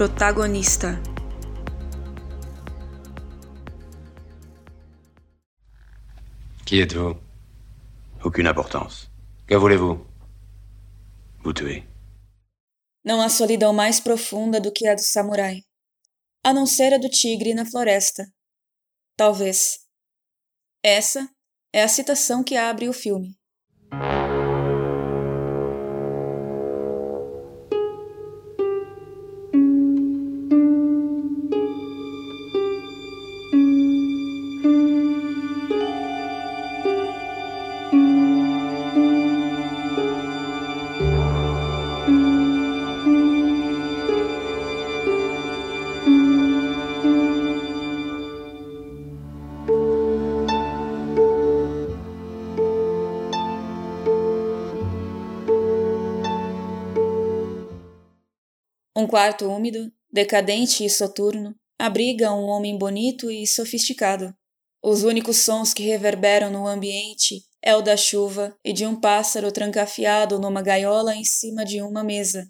Protagonista. Qui êtes-vous Aucune importance. Que voulez-vous Vous tuer. Não há solidão mais profunda do que a do samurai, a não ser a do tigre na floresta. Talvez. Essa é a citação que abre o filme. Quarto úmido, decadente e soturno, abriga um homem bonito e sofisticado. Os únicos sons que reverberam no ambiente é o da chuva e de um pássaro trancafiado numa gaiola em cima de uma mesa.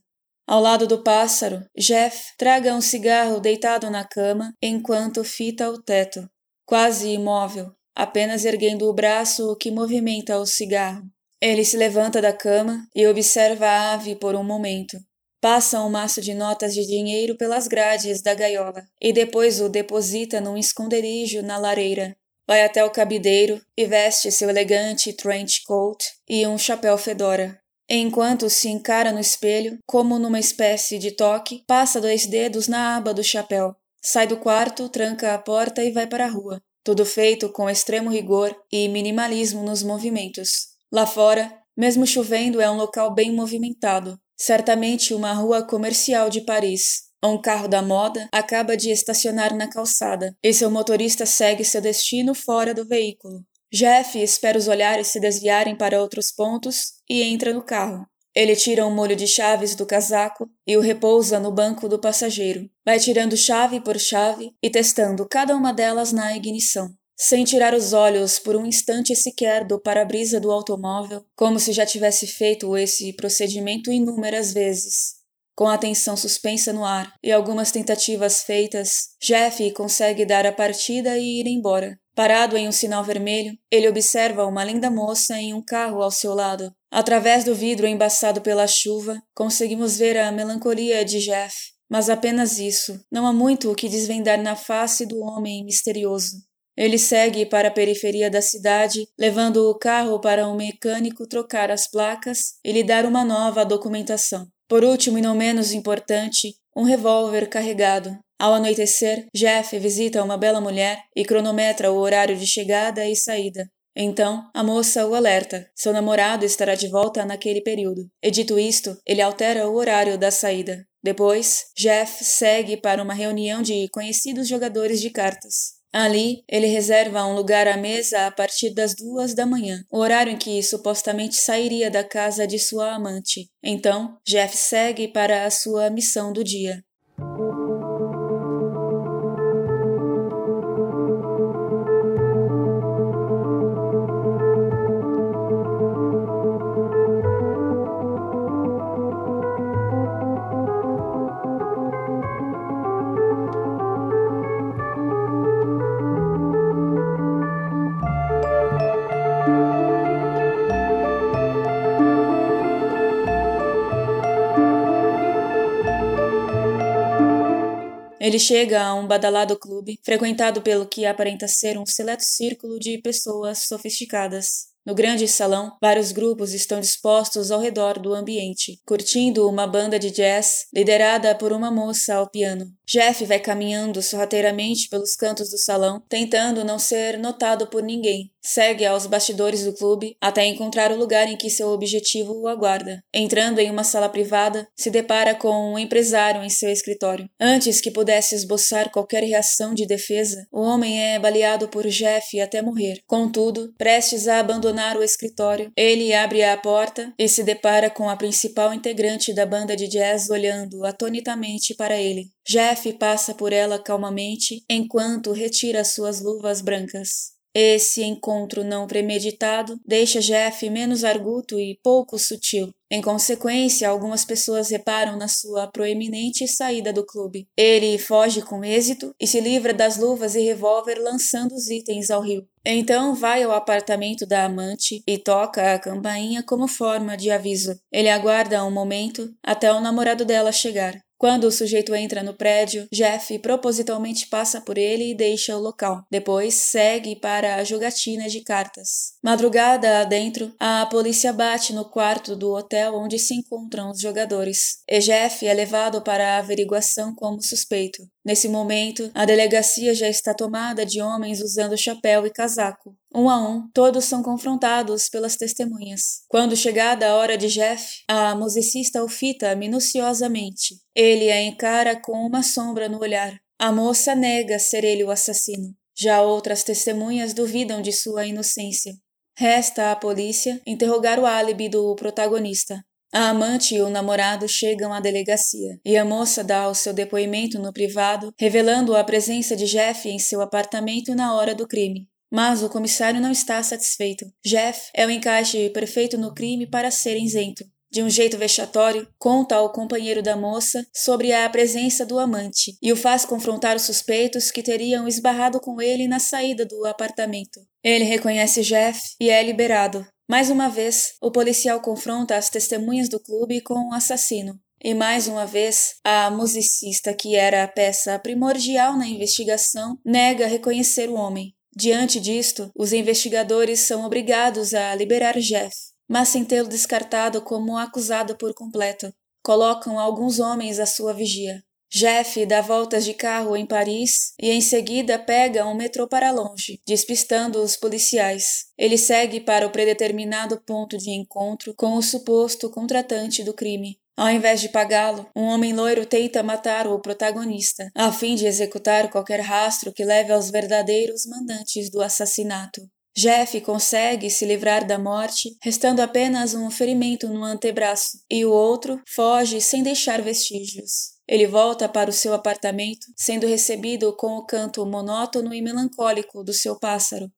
Ao lado do pássaro, Jeff traga um cigarro deitado na cama enquanto fita o teto, quase imóvel, apenas erguendo o braço que movimenta o cigarro. Ele se levanta da cama e observa a ave por um momento. Passa um maço de notas de dinheiro pelas grades da gaiola e depois o deposita num esconderijo na lareira. Vai até o cabideiro e veste seu elegante trench coat e um chapéu fedora. Enquanto se encara no espelho, como numa espécie de toque, passa dois dedos na aba do chapéu. Sai do quarto, tranca a porta e vai para a rua. Tudo feito com extremo rigor e minimalismo nos movimentos. Lá fora, mesmo chovendo, é um local bem movimentado certamente uma rua comercial de Paris. Um carro da moda acaba de estacionar na calçada e seu motorista segue seu destino fora do veículo. Jeff espera os olhares se desviarem para outros pontos e entra no carro. Ele tira um molho de chaves do casaco e o repousa no banco do passageiro. Vai tirando chave por chave e testando cada uma delas na ignição sem tirar os olhos por um instante sequer do para-brisa do automóvel, como se já tivesse feito esse procedimento inúmeras vezes. Com a atenção suspensa no ar e algumas tentativas feitas, Jeff consegue dar a partida e ir embora. Parado em um sinal vermelho, ele observa uma linda moça em um carro ao seu lado. Através do vidro embaçado pela chuva, conseguimos ver a melancolia de Jeff, mas apenas isso. Não há muito o que desvendar na face do homem misterioso. Ele segue para a periferia da cidade, levando o carro para um mecânico trocar as placas e lhe dar uma nova documentação. Por último e não menos importante, um revólver carregado. Ao anoitecer, Jeff visita uma bela mulher e cronometra o horário de chegada e saída. Então, a moça o alerta. Seu namorado estará de volta naquele período. E dito isto, ele altera o horário da saída. Depois, Jeff segue para uma reunião de conhecidos jogadores de cartas. Ali, ele reserva um lugar à mesa a partir das duas da manhã, horário em que supostamente sairia da casa de sua amante. Então, Jeff segue para a sua missão do dia. Ele chega a um badalado clube, frequentado pelo que aparenta ser um seleto círculo de pessoas sofisticadas. No grande salão, vários grupos estão dispostos ao redor do ambiente, curtindo uma banda de jazz liderada por uma moça ao piano. Jeff vai caminhando sorrateiramente pelos cantos do salão, tentando não ser notado por ninguém. Segue aos bastidores do clube até encontrar o lugar em que seu objetivo o aguarda. Entrando em uma sala privada, se depara com um empresário em seu escritório. Antes que pudesse esboçar qualquer reação de defesa, o homem é baleado por Jeff até morrer. Contudo, prestes a abandonar o escritório, ele abre a porta e se depara com a principal integrante da banda de jazz olhando atonitamente para ele. Jeff passa por ela calmamente enquanto retira suas luvas brancas. Esse encontro não premeditado deixa Jeff menos arguto e pouco sutil. Em consequência, algumas pessoas reparam na sua proeminente saída do clube. Ele foge com êxito e se livra das luvas e revólver lançando os itens ao rio. Então vai ao apartamento da amante e toca a campainha como forma de aviso. Ele aguarda um momento até o namorado dela chegar. Quando o sujeito entra no prédio, Jeff propositalmente passa por ele e deixa o local. Depois segue para a jogatina de cartas. Madrugada adentro, a polícia bate no quarto do hotel onde se encontram os jogadores. E Jeff é levado para a averiguação como suspeito. Nesse momento, a delegacia já está tomada de homens usando chapéu e casaco. Um a um, todos são confrontados pelas testemunhas. Quando chegada a hora de Jeff, a musicista o fita minuciosamente. Ele a encara com uma sombra no olhar. A moça nega ser ele o assassino. Já outras testemunhas duvidam de sua inocência. Resta à polícia interrogar o álibi do protagonista. A amante e o namorado chegam à delegacia e a moça dá o seu depoimento no privado, revelando a presença de Jeff em seu apartamento na hora do crime. Mas o comissário não está satisfeito. Jeff é o encaixe perfeito no crime para ser isento. De um jeito vexatório, conta ao companheiro da moça sobre a presença do amante e o faz confrontar os suspeitos que teriam esbarrado com ele na saída do apartamento. Ele reconhece Jeff e é liberado, mais uma vez, o policial confronta as testemunhas do clube com o assassino. E mais uma vez, a musicista, que era a peça primordial na investigação, nega reconhecer o homem. Diante disto, os investigadores são obrigados a liberar Jeff, mas sem tê-lo descartado como acusado por completo. Colocam alguns homens à sua vigia. Jeff dá voltas de carro em Paris e em seguida pega um metrô para longe, despistando os policiais. Ele segue para o predeterminado ponto de encontro com o suposto contratante do crime. Ao invés de pagá-lo, um homem loiro tenta matar o protagonista, a fim de executar qualquer rastro que leve aos verdadeiros mandantes do assassinato. Jeff consegue se livrar da morte, restando apenas um ferimento no antebraço, e o outro foge sem deixar vestígios. Ele volta para o seu apartamento, sendo recebido com o canto monótono e melancólico do seu pássaro.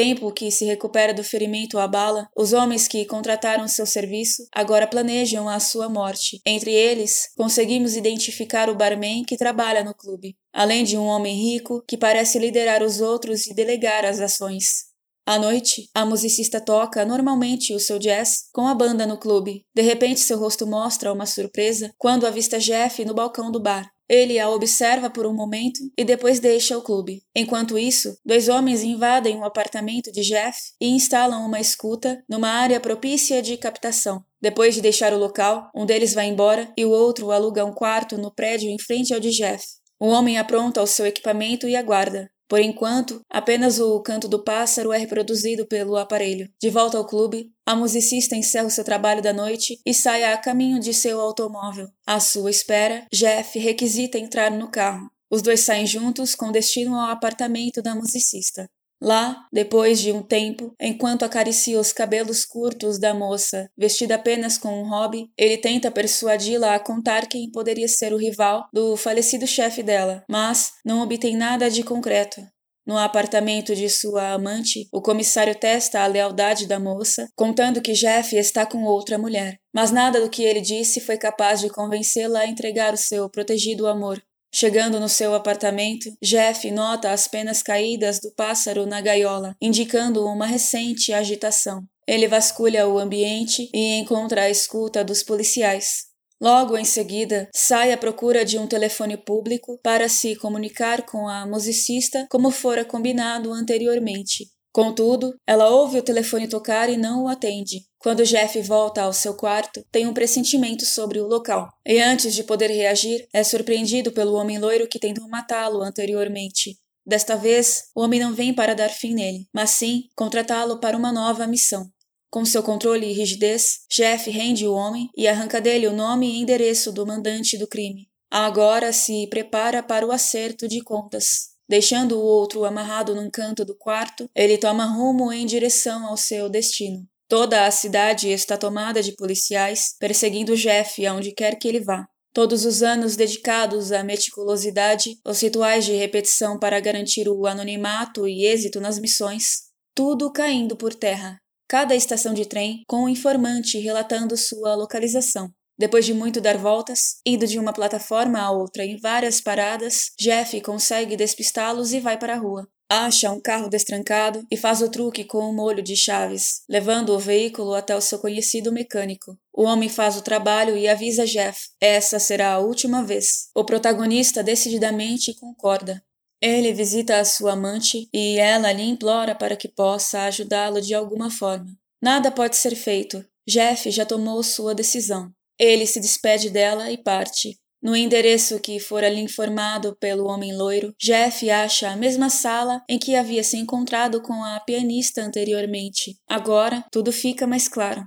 Tempo que se recupera do ferimento à bala, os homens que contrataram seu serviço agora planejam a sua morte. Entre eles, conseguimos identificar o barman que trabalha no clube, além de um homem rico que parece liderar os outros e delegar as ações. À noite, a musicista toca normalmente o seu jazz com a banda no clube. De repente, seu rosto mostra uma surpresa quando avista Jeff no balcão do bar. Ele a observa por um momento e depois deixa o clube. Enquanto isso, dois homens invadem o apartamento de Jeff e instalam uma escuta numa área propícia de captação. Depois de deixar o local, um deles vai embora e o outro aluga um quarto no prédio em frente ao de Jeff. O homem apronta o seu equipamento e aguarda. Por enquanto, apenas o canto do pássaro é reproduzido pelo aparelho. De volta ao clube, a musicista encerra o seu trabalho da noite e sai a caminho de seu automóvel. À sua espera, Jeff requisita entrar no carro. Os dois saem juntos com destino ao apartamento da musicista. Lá, depois de um tempo, enquanto acaricia os cabelos curtos da moça, vestida apenas com um hobby, ele tenta persuadi-la a contar quem poderia ser o rival do falecido chefe dela, mas não obtém nada de concreto. No apartamento de sua amante, o comissário testa a lealdade da moça, contando que Jeff está com outra mulher. Mas nada do que ele disse foi capaz de convencê-la a entregar o seu protegido amor. Chegando no seu apartamento, Jeff nota as penas caídas do pássaro na gaiola, indicando uma recente agitação. Ele vasculha o ambiente e encontra a escuta dos policiais. Logo em seguida, sai à procura de um telefone público para se comunicar com a musicista como fora combinado anteriormente. Contudo, ela ouve o telefone tocar e não o atende. Quando Jeff volta ao seu quarto, tem um pressentimento sobre o local. E antes de poder reagir, é surpreendido pelo homem loiro que tentou matá-lo anteriormente. Desta vez, o homem não vem para dar fim nele, mas sim contratá-lo para uma nova missão. Com seu controle e rigidez, Jeff rende o homem e arranca dele o nome e endereço do mandante do crime. Agora se prepara para o acerto de contas. Deixando o outro amarrado num canto do quarto, ele toma rumo em direção ao seu destino. Toda a cidade está tomada de policiais, perseguindo Jeff aonde quer que ele vá. Todos os anos dedicados à meticulosidade, os rituais de repetição para garantir o anonimato e êxito nas missões, tudo caindo por terra. Cada estação de trem com um informante relatando sua localização. Depois de muito dar voltas, indo de uma plataforma a outra em várias paradas, Jeff consegue despistá-los e vai para a rua. Acha um carro destrancado e faz o truque com um molho de chaves, levando o veículo até o seu conhecido mecânico. O homem faz o trabalho e avisa Jeff: essa será a última vez. O protagonista decididamente concorda. Ele visita a sua amante e ela lhe implora para que possa ajudá-lo de alguma forma. Nada pode ser feito. Jeff já tomou sua decisão. Ele se despede dela e parte. No endereço que fora lhe informado pelo homem loiro, Jeff acha a mesma sala em que havia se encontrado com a pianista anteriormente. Agora, tudo fica mais claro.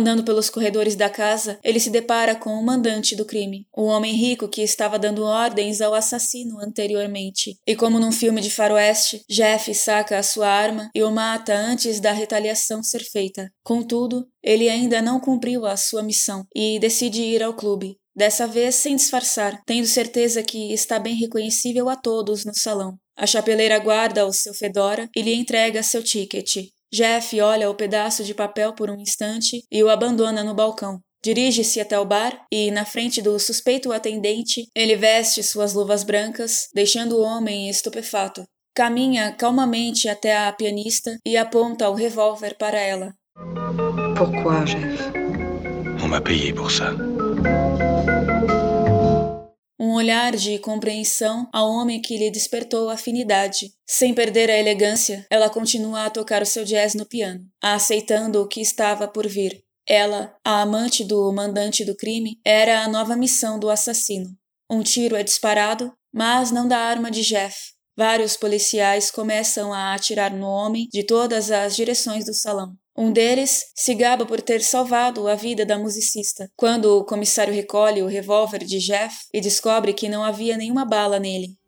Andando pelos corredores da casa, ele se depara com o mandante do crime, o homem rico que estava dando ordens ao assassino anteriormente. E como num filme de faroeste, Jeff saca a sua arma e o mata antes da retaliação ser feita. Contudo, ele ainda não cumpriu a sua missão e decide ir ao clube. Dessa vez sem disfarçar, tendo certeza que está bem reconhecível a todos no salão. A chapeleira guarda o seu fedora e lhe entrega seu ticket. Jeff olha o pedaço de papel por um instante e o abandona no balcão. Dirige-se até o bar e, na frente do suspeito atendente, ele veste suas luvas brancas, deixando o homem estupefato. Caminha calmamente até a pianista e aponta o revólver para ela. Pourquoi, Jeff? On m'a payé pour ça. Um olhar de compreensão ao homem que lhe despertou afinidade. Sem perder a elegância, ela continua a tocar o seu jazz no piano, aceitando o que estava por vir. Ela, a amante do mandante do crime, era a nova missão do assassino. Um tiro é disparado, mas não da arma de Jeff. Vários policiais começam a atirar no homem de todas as direções do salão. Um deles se gaba por ter salvado a vida da musicista, quando o comissário recolhe o revólver de Jeff e descobre que não havia nenhuma bala nele.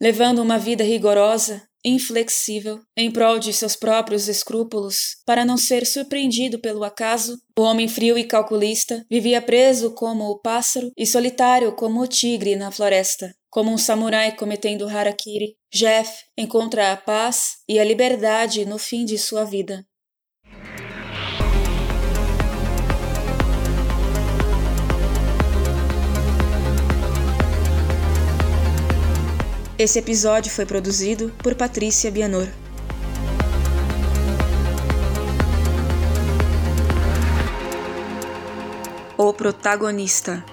Levando uma vida rigorosa, inflexível, em prol de seus próprios escrúpulos, para não ser surpreendido pelo acaso, o homem frio e calculista vivia preso como o pássaro e solitário como o tigre na floresta. Como um samurai cometendo harakiri, Jeff encontra a paz e a liberdade no fim de sua vida. Esse episódio foi produzido por Patrícia Bianor. O protagonista